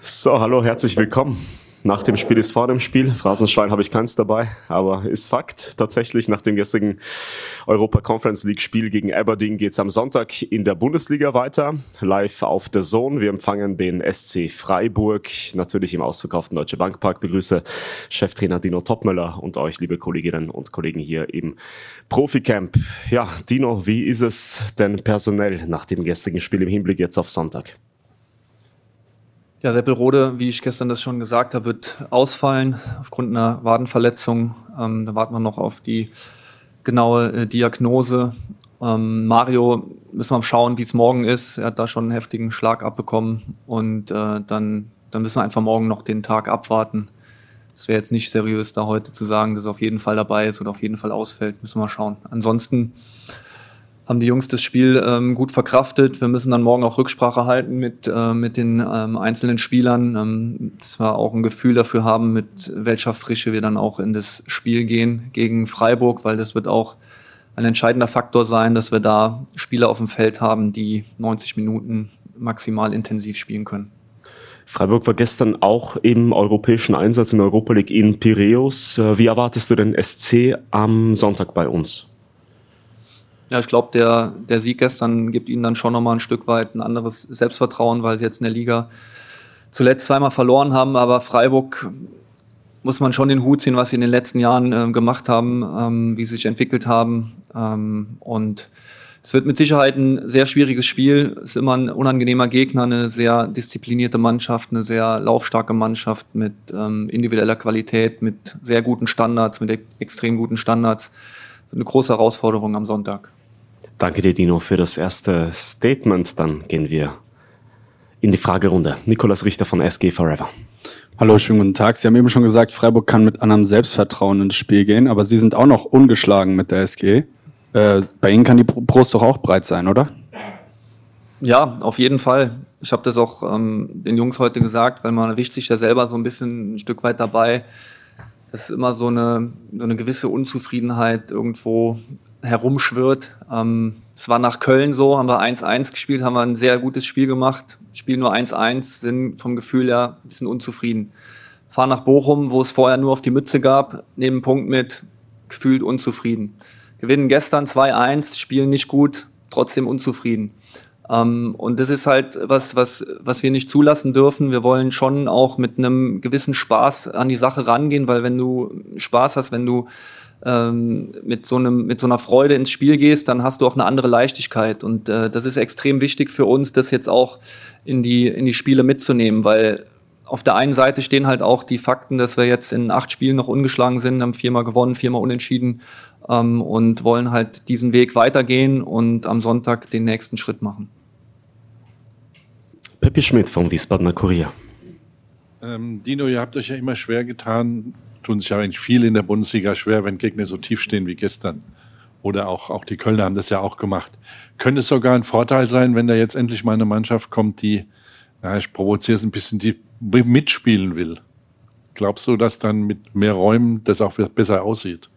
So, hallo, herzlich willkommen. Nach dem Spiel ist vor dem Spiel. Phrasenschwein habe ich keins dabei, aber ist Fakt. Tatsächlich, nach dem gestrigen Europa Conference League Spiel gegen Aberdeen geht es am Sonntag in der Bundesliga weiter. Live auf der Zone. Wir empfangen den SC Freiburg, natürlich im ausverkauften Deutsche Bankpark. Begrüße Cheftrainer Dino Topmöller und euch, liebe Kolleginnen und Kollegen hier im Proficamp. Ja, Dino, wie ist es denn personell nach dem gestrigen Spiel im Hinblick jetzt auf Sonntag? Ja, Seppelrode, wie ich gestern das schon gesagt habe, wird ausfallen aufgrund einer Wadenverletzung. Ähm, da warten wir noch auf die genaue äh, Diagnose. Ähm, Mario müssen wir schauen, wie es morgen ist. Er hat da schon einen heftigen Schlag abbekommen und äh, dann, dann müssen wir einfach morgen noch den Tag abwarten. Es wäre jetzt nicht seriös, da heute zu sagen, dass er auf jeden Fall dabei ist oder auf jeden Fall ausfällt. Müssen wir schauen. Ansonsten haben die Jungs das Spiel ähm, gut verkraftet. Wir müssen dann morgen auch Rücksprache halten mit, äh, mit den ähm, einzelnen Spielern, ähm, dass wir auch ein Gefühl dafür haben, mit welcher Frische wir dann auch in das Spiel gehen gegen Freiburg, weil das wird auch ein entscheidender Faktor sein, dass wir da Spieler auf dem Feld haben, die 90 Minuten maximal intensiv spielen können. Freiburg war gestern auch im europäischen Einsatz in Europa League in Piräus. Äh, wie erwartest du den SC am Sonntag bei uns? Ja, ich glaube, der, der Sieg gestern gibt ihnen dann schon nochmal ein Stück weit ein anderes Selbstvertrauen, weil sie jetzt in der Liga zuletzt zweimal verloren haben. Aber Freiburg muss man schon den Hut ziehen, was sie in den letzten Jahren äh, gemacht haben, ähm, wie sie sich entwickelt haben. Ähm, und es wird mit Sicherheit ein sehr schwieriges Spiel. Es ist immer ein unangenehmer Gegner, eine sehr disziplinierte Mannschaft, eine sehr laufstarke Mannschaft mit ähm, individueller Qualität, mit sehr guten Standards, mit extrem guten Standards. Eine große Herausforderung am Sonntag. Danke dir, Dino, für das erste Statement. Dann gehen wir in die Fragerunde. Nikolas Richter von SG Forever. Hallo, schönen guten Tag. Sie haben eben schon gesagt, Freiburg kann mit anderem Selbstvertrauen ins Spiel gehen, aber Sie sind auch noch ungeschlagen mit der SG. Äh, bei Ihnen kann die Brust doch auch breit sein, oder? Ja, auf jeden Fall. Ich habe das auch ähm, den Jungs heute gesagt, weil man erwischt sich ja selber so ein bisschen ein Stück weit dabei, dass immer so eine, so eine gewisse Unzufriedenheit irgendwo herumschwirrt. Ähm, es war nach Köln so, haben wir 1-1 gespielt, haben wir ein sehr gutes Spiel gemacht. Spielen nur 1-1, sind vom Gefühl her ein bisschen unzufrieden. Fahren nach Bochum, wo es vorher nur auf die Mütze gab, nehmen einen Punkt mit, gefühlt unzufrieden. Gewinnen gestern 2-1, spielen nicht gut, trotzdem unzufrieden. Ähm, und das ist halt was, was, was wir nicht zulassen dürfen. Wir wollen schon auch mit einem gewissen Spaß an die Sache rangehen, weil wenn du Spaß hast, wenn du ähm, mit so einem mit so einer Freude ins Spiel gehst, dann hast du auch eine andere Leichtigkeit und äh, das ist extrem wichtig für uns, das jetzt auch in die in die Spiele mitzunehmen, weil auf der einen Seite stehen halt auch die Fakten, dass wir jetzt in acht Spielen noch ungeschlagen sind, haben viermal gewonnen, viermal unentschieden ähm, und wollen halt diesen Weg weitergehen und am Sonntag den nächsten Schritt machen. Peppi Schmidt vom Wiesbadener Kurier. Ähm, Dino, ihr habt euch ja immer schwer getan, tun sich ja eigentlich viele in der Bundesliga schwer, wenn Gegner so tief stehen wie gestern. Oder auch, auch die Kölner haben das ja auch gemacht. Könnte es sogar ein Vorteil sein, wenn da jetzt endlich mal eine Mannschaft kommt, die, na, ich provoziere es ein bisschen, die mitspielen will? Glaubst du, dass dann mit mehr Räumen das auch besser aussieht?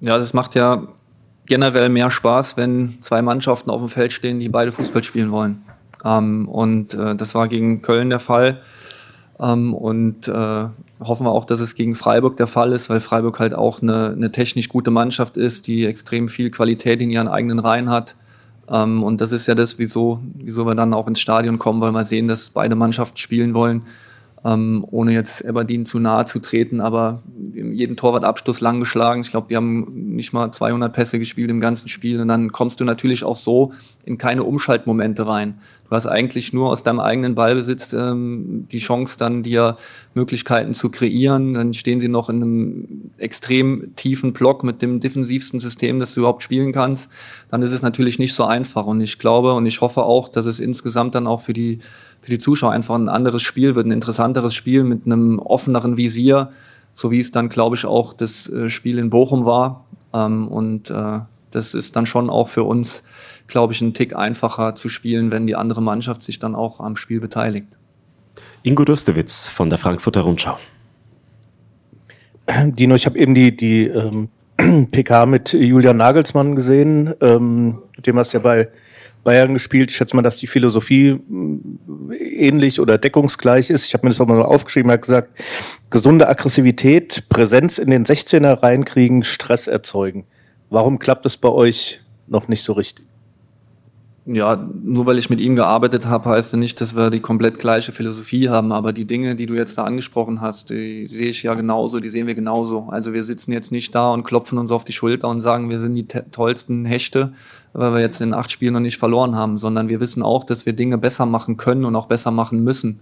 Ja, das macht ja generell mehr Spaß, wenn zwei Mannschaften auf dem Feld stehen, die beide Fußball spielen wollen. Ähm, und äh, das war gegen Köln der Fall. Ähm, und äh, hoffen wir auch, dass es gegen Freiburg der Fall ist, weil Freiburg halt auch eine, eine technisch gute Mannschaft ist, die extrem viel Qualität in ihren eigenen Reihen hat. Ähm, und das ist ja das, wieso, wieso wir dann auch ins Stadion kommen, weil wir sehen, dass beide Mannschaften spielen wollen ähm, ohne jetzt Aberdeen zu nahe zu treten, aber jeden Torwartabschluss lang geschlagen. Ich glaube, die haben nicht mal 200 Pässe gespielt im ganzen Spiel und dann kommst du natürlich auch so in keine Umschaltmomente rein. Du hast eigentlich nur aus deinem eigenen Ballbesitz ähm, die Chance, dann dir Möglichkeiten zu kreieren. Dann stehen sie noch in einem extrem tiefen Block mit dem defensivsten System, das du überhaupt spielen kannst. Dann ist es natürlich nicht so einfach. Und ich glaube und ich hoffe auch, dass es insgesamt dann auch für die für die Zuschauer einfach ein anderes Spiel wird, ein interessanteres Spiel mit einem offeneren Visier, so wie es dann, glaube ich, auch das äh, Spiel in Bochum war. Ähm, und äh, das ist dann schon auch für uns, glaube ich, ein Tick einfacher zu spielen, wenn die andere Mannschaft sich dann auch am Spiel beteiligt. Ingo Dustewitz von der Frankfurter Rundschau. Dino, ich habe eben die, die ähm, PK mit Julian Nagelsmann gesehen. Ähm, dem hast du ja bei Bayern gespielt. Ich schätze mal, dass die Philosophie mm, ähnlich oder deckungsgleich ist. Ich habe mir das auch mal aufgeschrieben, er hat gesagt, gesunde Aggressivität, Präsenz in den 16er reinkriegen, Stress erzeugen. Warum klappt es bei euch noch nicht so richtig? Ja, nur weil ich mit ihm gearbeitet habe, heißt ja nicht, dass wir die komplett gleiche Philosophie haben. Aber die Dinge, die du jetzt da angesprochen hast, die sehe ich ja genauso, die sehen wir genauso. Also wir sitzen jetzt nicht da und klopfen uns auf die Schulter und sagen, wir sind die tollsten Hechte, weil wir jetzt in acht Spielen noch nicht verloren haben, sondern wir wissen auch, dass wir Dinge besser machen können und auch besser machen müssen.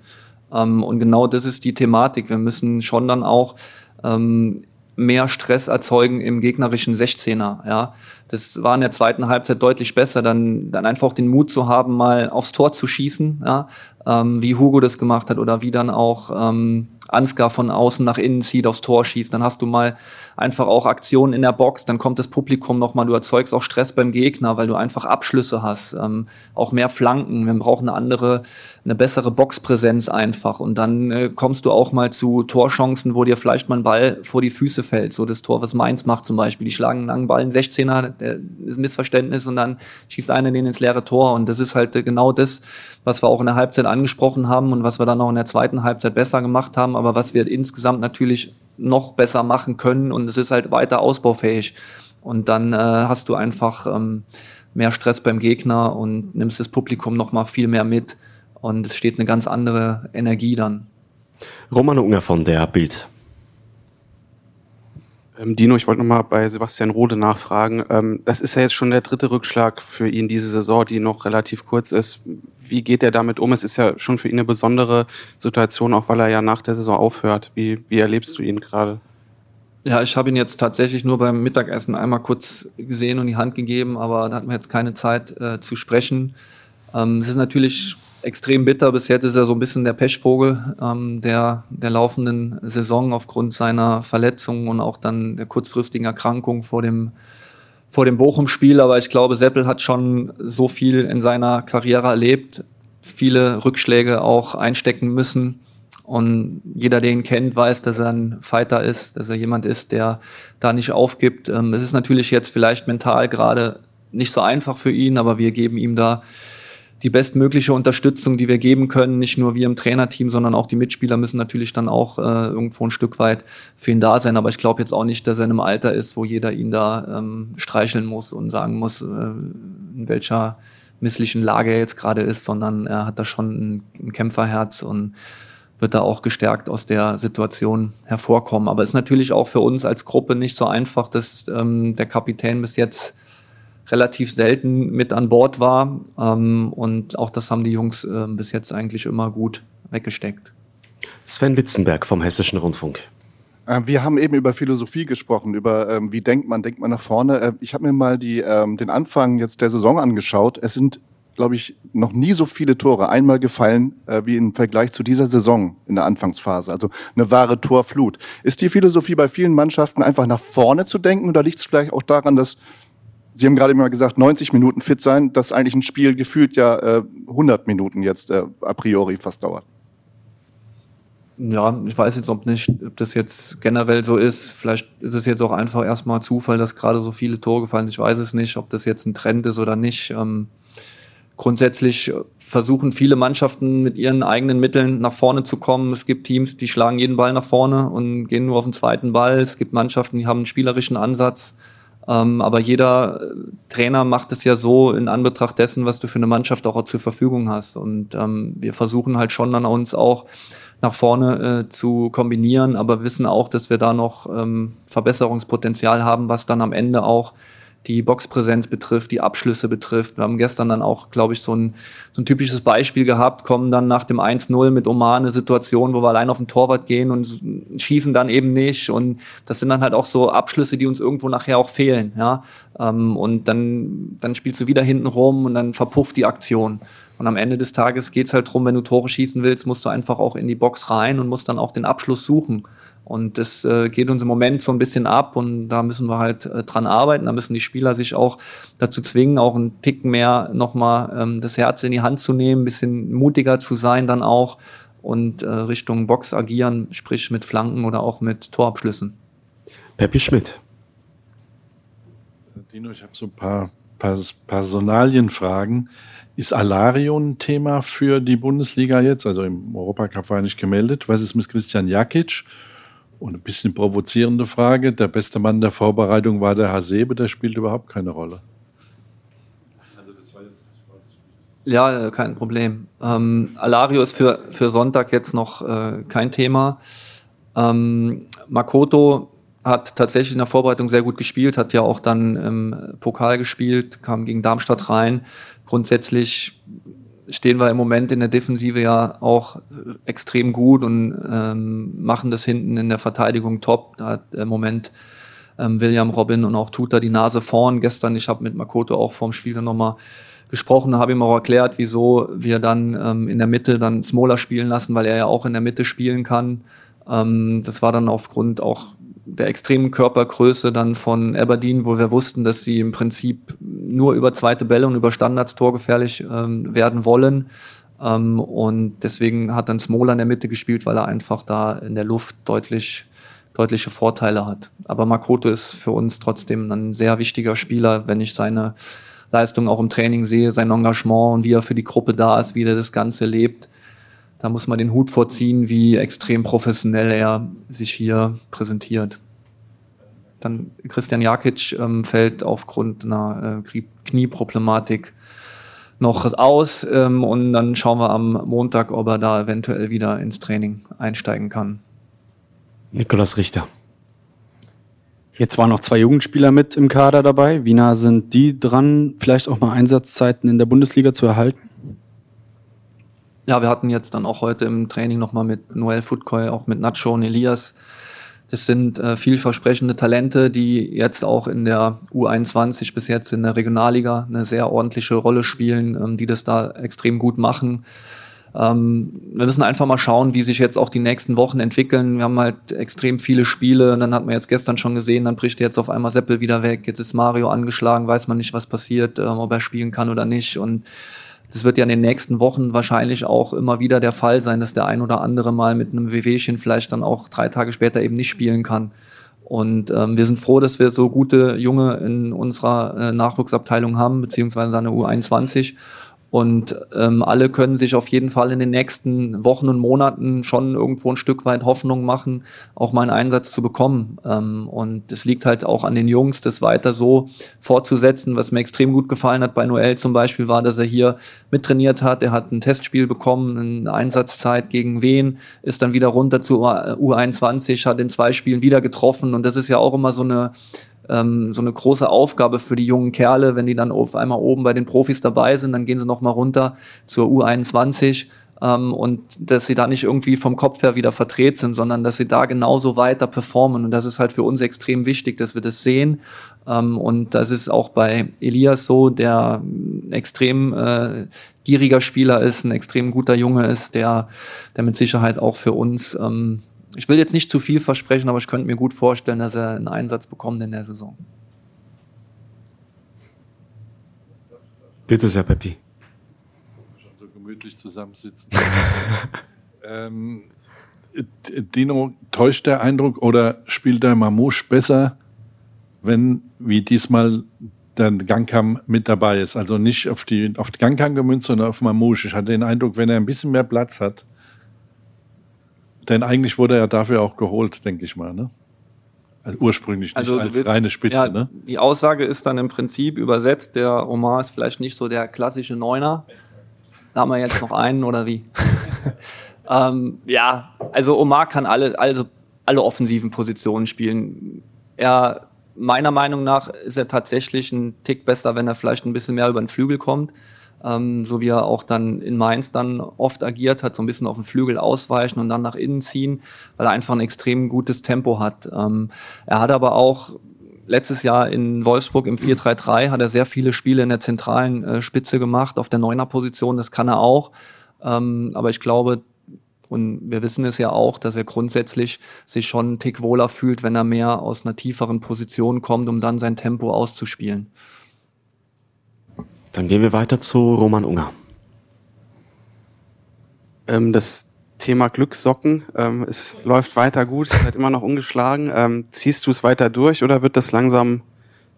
Ähm, und genau das ist die Thematik. Wir müssen schon dann auch ähm, mehr Stress erzeugen im gegnerischen 16er. Ja, das war in der zweiten Halbzeit deutlich besser, dann dann einfach den Mut zu haben, mal aufs Tor zu schießen, ja, ähm, wie Hugo das gemacht hat oder wie dann auch ähm, Ansgar von außen nach innen zieht, aufs Tor schießt. Dann hast du mal einfach auch Aktionen in der Box, dann kommt das Publikum nochmal, du erzeugst auch Stress beim Gegner, weil du einfach Abschlüsse hast, ähm, auch mehr Flanken. Wir brauchen eine andere, eine bessere Boxpräsenz einfach. Und dann äh, kommst du auch mal zu Torchancen, wo dir vielleicht mal ein Ball vor die Füße fällt. So das Tor, was Mainz macht zum Beispiel. Die schlagen einen langen Ball, einen 16er, der ist Missverständnis und dann schießt einer den ins leere Tor. Und das ist halt genau das, was wir auch in der Halbzeit angesprochen haben und was wir dann auch in der zweiten Halbzeit besser gemacht haben, aber was wir insgesamt natürlich noch besser machen können und es ist halt weiter ausbaufähig. Und dann äh, hast du einfach ähm, mehr Stress beim Gegner und nimmst das Publikum noch mal viel mehr mit und es steht eine ganz andere Energie dann. Roman Unger von der Bild. Ähm, Dino, ich wollte nochmal bei Sebastian Rode nachfragen. Ähm, das ist ja jetzt schon der dritte Rückschlag für ihn diese Saison, die noch relativ kurz ist. Wie geht er damit um? Es ist ja schon für ihn eine besondere Situation, auch weil er ja nach der Saison aufhört. Wie, wie erlebst du ihn gerade? Ja, ich habe ihn jetzt tatsächlich nur beim Mittagessen einmal kurz gesehen und die Hand gegeben, aber da hatten wir jetzt keine Zeit äh, zu sprechen. Ähm, es ist natürlich extrem bitter. Bis jetzt ist er so ein bisschen der Pechvogel ähm, der, der laufenden Saison aufgrund seiner Verletzungen und auch dann der kurzfristigen Erkrankung vor dem, vor dem Bochum-Spiel. Aber ich glaube, Seppel hat schon so viel in seiner Karriere erlebt, viele Rückschläge auch einstecken müssen. Und jeder, der ihn kennt, weiß, dass er ein Fighter ist, dass er jemand ist, der da nicht aufgibt. Ähm, es ist natürlich jetzt vielleicht mental gerade nicht so einfach für ihn, aber wir geben ihm da die bestmögliche Unterstützung, die wir geben können. Nicht nur wir im Trainerteam, sondern auch die Mitspieler müssen natürlich dann auch äh, irgendwo ein Stück weit für ihn da sein. Aber ich glaube jetzt auch nicht, dass er in einem Alter ist, wo jeder ihn da ähm, streicheln muss und sagen muss, äh, in welcher misslichen Lage er jetzt gerade ist, sondern er hat da schon ein, ein Kämpferherz und wird da auch gestärkt aus der Situation hervorkommen. Aber es ist natürlich auch für uns als Gruppe nicht so einfach, dass ähm, der Kapitän bis jetzt relativ selten mit an Bord war. Ähm, und auch das haben die Jungs äh, bis jetzt eigentlich immer gut weggesteckt. Sven Litzenberg vom Hessischen Rundfunk. Äh, wir haben eben über Philosophie gesprochen, über ähm, wie denkt man, denkt man nach vorne. Äh, ich habe mir mal die, ähm, den Anfang jetzt der Saison angeschaut. Es sind, glaube ich, noch nie so viele Tore einmal gefallen äh, wie im Vergleich zu dieser Saison in der Anfangsphase. Also eine wahre Torflut. Ist die Philosophie bei vielen Mannschaften einfach nach vorne zu denken oder liegt es vielleicht auch daran, dass Sie haben gerade immer gesagt, 90 Minuten fit sein, dass eigentlich ein Spiel gefühlt ja äh, 100 Minuten jetzt äh, a priori fast dauert. Ja, ich weiß jetzt ob nicht, ob das jetzt generell so ist. Vielleicht ist es jetzt auch einfach erstmal Zufall, dass gerade so viele Tore gefallen. Ich weiß es nicht, ob das jetzt ein Trend ist oder nicht. Ähm, grundsätzlich versuchen viele Mannschaften mit ihren eigenen Mitteln nach vorne zu kommen. Es gibt Teams, die schlagen jeden Ball nach vorne und gehen nur auf den zweiten Ball. Es gibt Mannschaften, die haben einen spielerischen Ansatz. Ähm, aber jeder äh, Trainer macht es ja so in Anbetracht dessen, was du für eine Mannschaft auch zur Verfügung hast. Und ähm, wir versuchen halt schon dann uns auch nach vorne äh, zu kombinieren, aber wissen auch, dass wir da noch ähm, Verbesserungspotenzial haben, was dann am Ende auch die Boxpräsenz betrifft, die Abschlüsse betrifft. Wir haben gestern dann auch, glaube ich, so ein, so ein typisches Beispiel gehabt, kommen dann nach dem 1-0 mit Oman eine Situation, wo wir allein auf den Torwart gehen und schießen dann eben nicht. Und das sind dann halt auch so Abschlüsse, die uns irgendwo nachher auch fehlen. Ja? Ähm, und dann, dann spielst du wieder hinten rum und dann verpufft die Aktion. Und am Ende des Tages geht's halt drum, wenn du Tore schießen willst, musst du einfach auch in die Box rein und musst dann auch den Abschluss suchen. Und das äh, geht uns im Moment so ein bisschen ab und da müssen wir halt äh, dran arbeiten. Da müssen die Spieler sich auch dazu zwingen, auch einen Tick mehr nochmal ähm, das Herz in die Hand zu nehmen, ein bisschen mutiger zu sein dann auch und äh, Richtung Box agieren, sprich mit Flanken oder auch mit Torabschlüssen. Peppi Schmidt. Dino, ich habe so ein paar Personalienfragen. Ist Alario ein Thema für die Bundesliga jetzt? Also im Europacup war er nicht gemeldet. Was ist mit Christian Jakic? Und ein bisschen provozierende Frage. Der beste Mann der Vorbereitung war der Hasebe, der spielt überhaupt keine Rolle. Ja, äh, kein Problem. Ähm, Alario ist für, für Sonntag jetzt noch äh, kein Thema. Ähm, Makoto hat tatsächlich in der Vorbereitung sehr gut gespielt, hat ja auch dann im Pokal gespielt, kam gegen Darmstadt rein. Grundsätzlich stehen wir im Moment in der Defensive ja auch extrem gut und ähm, machen das hinten in der Verteidigung top. Da hat im Moment ähm, William Robin und auch Tuta die Nase vorn. Gestern, ich habe mit Makoto auch vorm Spiel dann nochmal gesprochen, habe ihm auch erklärt, wieso wir dann ähm, in der Mitte dann Smola spielen lassen, weil er ja auch in der Mitte spielen kann. Ähm, das war dann aufgrund auch der extremen Körpergröße dann von Aberdeen, wo wir wussten, dass sie im Prinzip nur über zweite Bälle und über Standards torgefährlich ähm, werden wollen. Ähm, und deswegen hat dann Smola in der Mitte gespielt, weil er einfach da in der Luft deutlich deutliche Vorteile hat. Aber Makoto ist für uns trotzdem ein sehr wichtiger Spieler, wenn ich seine Leistung auch im Training sehe, sein Engagement und wie er für die Gruppe da ist, wie er das Ganze lebt. Da muss man den Hut vorziehen, wie extrem professionell er sich hier präsentiert. Dann Christian Jakic ähm, fällt aufgrund einer äh, Knieproblematik noch aus ähm, und dann schauen wir am Montag, ob er da eventuell wieder ins Training einsteigen kann. Nikolas Richter. Jetzt waren noch zwei Jugendspieler mit im Kader dabei. Wie nah sind die dran, vielleicht auch mal Einsatzzeiten in der Bundesliga zu erhalten? Ja, wir hatten jetzt dann auch heute im Training nochmal mit Noel Futkoy, auch mit Nacho und Elias. Das sind äh, vielversprechende Talente, die jetzt auch in der U21 bis jetzt in der Regionalliga eine sehr ordentliche Rolle spielen, ähm, die das da extrem gut machen. Ähm, wir müssen einfach mal schauen, wie sich jetzt auch die nächsten Wochen entwickeln. Wir haben halt extrem viele Spiele und dann hat man jetzt gestern schon gesehen, dann bricht jetzt auf einmal Seppel wieder weg. Jetzt ist Mario angeschlagen, weiß man nicht, was passiert, ähm, ob er spielen kann oder nicht. Und das wird ja in den nächsten Wochen wahrscheinlich auch immer wieder der Fall sein, dass der ein oder andere mal mit einem WWchen vielleicht dann auch drei Tage später eben nicht spielen kann. Und ähm, wir sind froh, dass wir so gute Junge in unserer äh, Nachwuchsabteilung haben, beziehungsweise eine U21. Und ähm, alle können sich auf jeden Fall in den nächsten Wochen und Monaten schon irgendwo ein Stück weit Hoffnung machen, auch mal einen Einsatz zu bekommen. Ähm, und es liegt halt auch an den Jungs, das weiter so fortzusetzen. Was mir extrem gut gefallen hat bei Noel zum Beispiel, war, dass er hier mittrainiert hat. Er hat ein Testspiel bekommen, eine Einsatzzeit gegen wen, ist dann wieder runter zu U21, hat in zwei Spielen wieder getroffen. Und das ist ja auch immer so eine ähm, so eine große Aufgabe für die jungen Kerle, wenn die dann auf einmal oben bei den Profis dabei sind, dann gehen sie nochmal runter zur U21 ähm, und dass sie da nicht irgendwie vom Kopf her wieder verdreht sind, sondern dass sie da genauso weiter performen. Und das ist halt für uns extrem wichtig, dass wir das sehen. Ähm, und das ist auch bei Elias so, der extrem äh, gieriger Spieler ist, ein extrem guter Junge ist, der, der mit Sicherheit auch für uns ähm, ich will jetzt nicht zu viel versprechen, aber ich könnte mir gut vorstellen, dass er einen Einsatz bekommt in der Saison. Bitte sehr, Peppi. Schon so gemütlich zusammensitzen. ähm, Dino, täuscht der Eindruck oder spielt der Mamouche besser, wenn wie diesmal der Gangkam mit dabei ist? Also nicht auf die, auf die Gangkam gemünzt, sondern auf Mamouche. Ich hatte den Eindruck, wenn er ein bisschen mehr Platz hat, denn eigentlich wurde er dafür auch geholt, denke ich mal, ne? Also ursprünglich nicht also als willst, reine Spitze, ja, ne? Die Aussage ist dann im Prinzip übersetzt, der Omar ist vielleicht nicht so der klassische Neuner. Da haben wir jetzt noch einen oder wie? ähm, ja, also Omar kann alle, also alle offensiven Positionen spielen. Er, meiner Meinung nach, ist er tatsächlich ein Tick besser, wenn er vielleicht ein bisschen mehr über den Flügel kommt ähm, so wie er auch dann in Mainz dann oft agiert hat, so ein bisschen auf den Flügel ausweichen und dann nach innen ziehen, weil er einfach ein extrem gutes Tempo hat. Ähm, er hat aber auch letztes Jahr in Wolfsburg im 4-3-3 hat er sehr viele Spiele in der zentralen äh, Spitze gemacht, auf der Neuner-Position, das kann er auch. Ähm, aber ich glaube, und wir wissen es ja auch, dass er grundsätzlich sich schon einen Tick wohler fühlt, wenn er mehr aus einer tieferen Position kommt, um dann sein Tempo auszuspielen. Dann gehen wir weiter zu Roman Unger. Ähm, das Thema Glückssocken, ähm, es läuft weiter gut, seid immer noch ungeschlagen. Ähm, ziehst du es weiter durch oder wird das langsam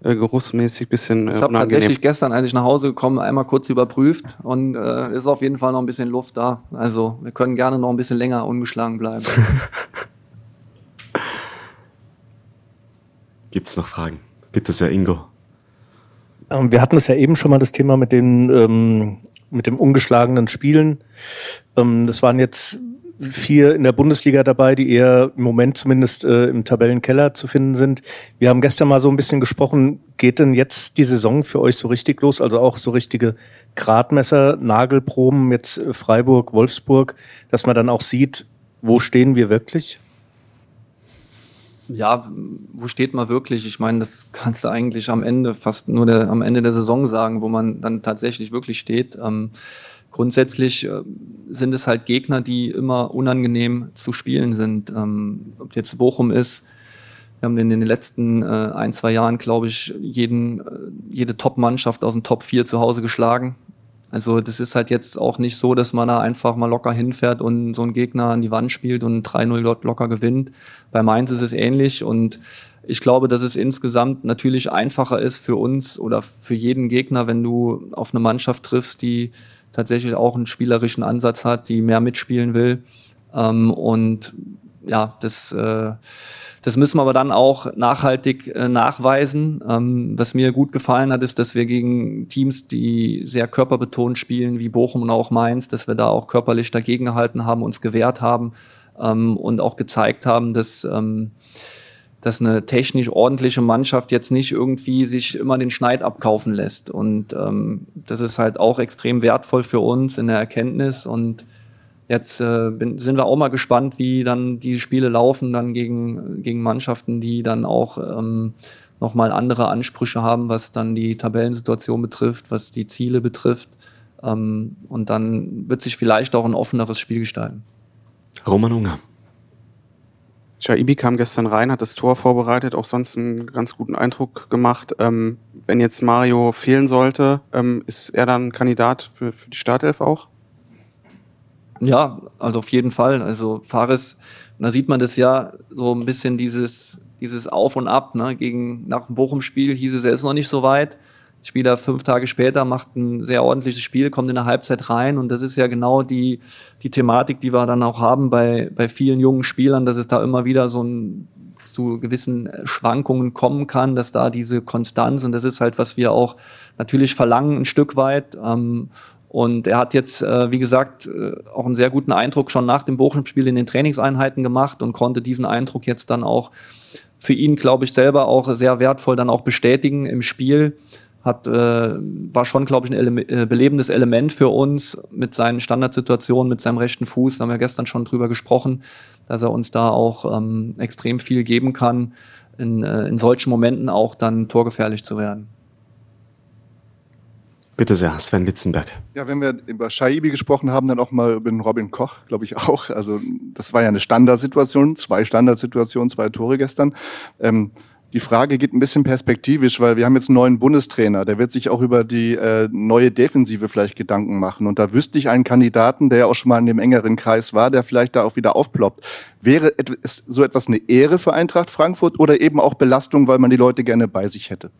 äh, geruchsmäßig bisschen äh, Ich habe tatsächlich gestern, als ich nach Hause gekommen, einmal kurz überprüft und äh, ist auf jeden Fall noch ein bisschen Luft da. Also wir können gerne noch ein bisschen länger ungeschlagen bleiben. Gibt es noch Fragen? Bitte sehr, Ingo. Ähm, wir hatten es ja eben schon mal das Thema mit den ähm, mit dem ungeschlagenen Spielen. Ähm, das waren jetzt vier in der Bundesliga dabei, die eher im Moment zumindest äh, im Tabellenkeller zu finden sind. Wir haben gestern mal so ein bisschen gesprochen, geht denn jetzt die Saison für euch so richtig los? Also auch so richtige Gradmesser, Nagelproben, jetzt äh, Freiburg, Wolfsburg, dass man dann auch sieht, wo stehen wir wirklich? Ja, wo steht man wirklich? Ich meine, das kannst du eigentlich am Ende, fast nur der, am Ende der Saison sagen, wo man dann tatsächlich wirklich steht. Ähm, grundsätzlich äh, sind es halt Gegner, die immer unangenehm zu spielen sind. Ähm, ob jetzt Bochum ist, wir haben in den letzten äh, ein, zwei Jahren, glaube ich, jeden, äh, jede Top-Mannschaft aus dem Top 4 zu Hause geschlagen. Also das ist halt jetzt auch nicht so, dass man da einfach mal locker hinfährt und so einen Gegner an die Wand spielt und 3-0 dort locker gewinnt. Bei Mainz ist es ähnlich und ich glaube, dass es insgesamt natürlich einfacher ist für uns oder für jeden Gegner, wenn du auf eine Mannschaft triffst, die tatsächlich auch einen spielerischen Ansatz hat, die mehr mitspielen will. Ähm, und ja, das, äh, das müssen wir aber dann auch nachhaltig äh, nachweisen. Ähm, was mir gut gefallen hat, ist, dass wir gegen Teams, die sehr körperbetont spielen, wie Bochum und auch Mainz, dass wir da auch körperlich dagegen gehalten haben, uns gewehrt haben ähm, und auch gezeigt haben, dass ähm, dass eine technisch ordentliche Mannschaft jetzt nicht irgendwie sich immer den Schneid abkaufen lässt. Und das ist halt auch extrem wertvoll für uns in der Erkenntnis. Und jetzt äh, bin, sind wir auch mal gespannt, wie dann die Spiele laufen, dann gegen, gegen Mannschaften, die dann auch ähm, nochmal andere Ansprüche haben, was dann die Tabellensituation betrifft, was die Ziele betrifft. Ähm, und dann wird sich vielleicht auch ein offeneres Spiel gestalten. Roman Unger. Shaibi kam gestern rein, hat das Tor vorbereitet, auch sonst einen ganz guten Eindruck gemacht. Ähm, wenn jetzt Mario fehlen sollte, ähm, ist er dann Kandidat für, für die Startelf auch? Ja, also auf jeden Fall. Also Fares, da sieht man das ja so ein bisschen dieses, dieses Auf und Ab. Ne? Gegen, nach dem Bochum-Spiel hieß es, er ist noch nicht so weit. Spieler fünf Tage später macht ein sehr ordentliches Spiel, kommt in der Halbzeit rein und das ist ja genau die, die Thematik, die wir dann auch haben bei, bei vielen jungen Spielern, dass es da immer wieder so ein, zu gewissen Schwankungen kommen kann, dass da diese Konstanz und das ist halt, was wir auch natürlich verlangen ein Stück weit. Ähm, und er hat jetzt, äh, wie gesagt, äh, auch einen sehr guten Eindruck schon nach dem Bochum-Spiel in den Trainingseinheiten gemacht und konnte diesen Eindruck jetzt dann auch für ihn, glaube ich, selber auch sehr wertvoll dann auch bestätigen im Spiel hat, äh, war schon, glaube ich, ein Ele äh, belebendes Element für uns mit seinen Standardsituationen, mit seinem rechten Fuß. Da haben wir gestern schon drüber gesprochen, dass er uns da auch ähm, extrem viel geben kann, in, äh, in solchen Momenten auch dann torgefährlich zu werden. Bitte sehr, Sven Litzenberg. Ja, wenn wir über Shaibi gesprochen haben, dann auch mal über den Robin Koch, glaube ich auch. Also das war ja eine Standardsituation, zwei Standardsituationen, zwei Tore gestern. Ähm, die Frage geht ein bisschen perspektivisch, weil wir haben jetzt einen neuen Bundestrainer. Der wird sich auch über die äh, neue Defensive vielleicht Gedanken machen. Und da wüsste ich einen Kandidaten, der ja auch schon mal in dem engeren Kreis war, der vielleicht da auch wieder aufploppt. Wäre so etwas eine Ehre für Eintracht Frankfurt oder eben auch Belastung, weil man die Leute gerne bei sich hätte?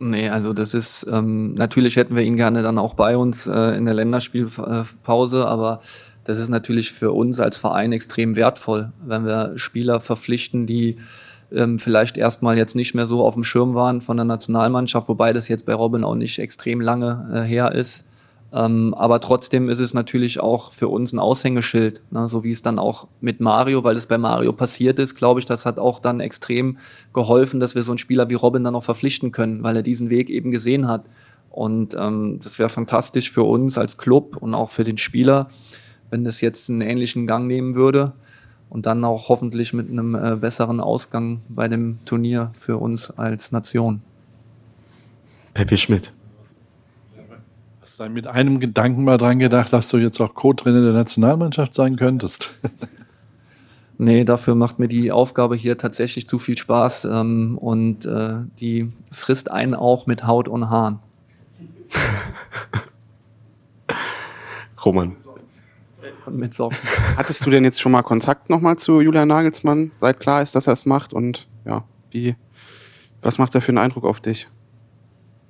Nee, also das ist, ähm, natürlich hätten wir ihn gerne dann auch bei uns äh, in der Länderspielpause, aber das ist natürlich für uns als Verein extrem wertvoll, wenn wir Spieler verpflichten, die ähm, vielleicht erstmal jetzt nicht mehr so auf dem Schirm waren von der Nationalmannschaft, wobei das jetzt bei Robin auch nicht extrem lange äh, her ist. Ähm, aber trotzdem ist es natürlich auch für uns ein Aushängeschild, ne? so wie es dann auch mit Mario, weil es bei Mario passiert ist, glaube ich, das hat auch dann extrem geholfen, dass wir so einen Spieler wie Robin dann auch verpflichten können, weil er diesen Weg eben gesehen hat. Und ähm, das wäre fantastisch für uns als Club und auch für den Spieler, wenn das jetzt einen ähnlichen Gang nehmen würde und dann auch hoffentlich mit einem äh, besseren Ausgang bei dem Turnier für uns als Nation. Peppi Schmidt. Hast du mit einem Gedanken mal dran gedacht, dass du jetzt auch Co-Trainer der Nationalmannschaft sein könntest? Nee, dafür macht mir die Aufgabe hier tatsächlich zu viel Spaß ähm, und äh, die frisst einen auch mit Haut und Haaren. Roman mit Socken. Hattest du denn jetzt schon mal Kontakt nochmal zu Julian Nagelsmann, seit klar ist, dass er es macht? Und ja, wie, Was macht er für einen Eindruck auf dich?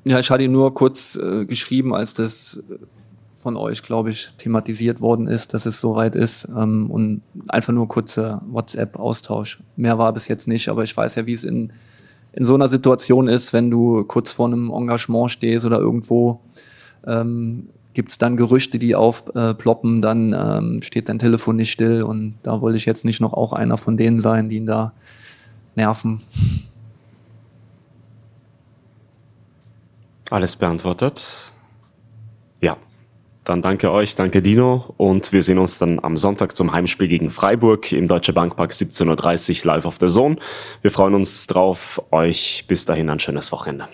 Ja, ich hatte ihn nur kurz äh, geschrieben, als das von euch, glaube ich, thematisiert worden ist, dass es soweit ist. Ähm, und einfach nur kurzer WhatsApp-Austausch. Mehr war bis jetzt nicht, aber ich weiß ja, wie es in, in so einer Situation ist, wenn du kurz vor einem Engagement stehst oder irgendwo ähm, gibt es dann Gerüchte, die aufploppen, dann ähm, steht dein Telefon nicht still und da wollte ich jetzt nicht noch auch einer von denen sein, die ihn da nerven. Alles beantwortet? Ja. Dann danke euch, danke Dino und wir sehen uns dann am Sonntag zum Heimspiel gegen Freiburg im Deutsche Bankpark 17.30 Uhr live auf der Zone. Wir freuen uns drauf. Euch bis dahin ein schönes Wochenende.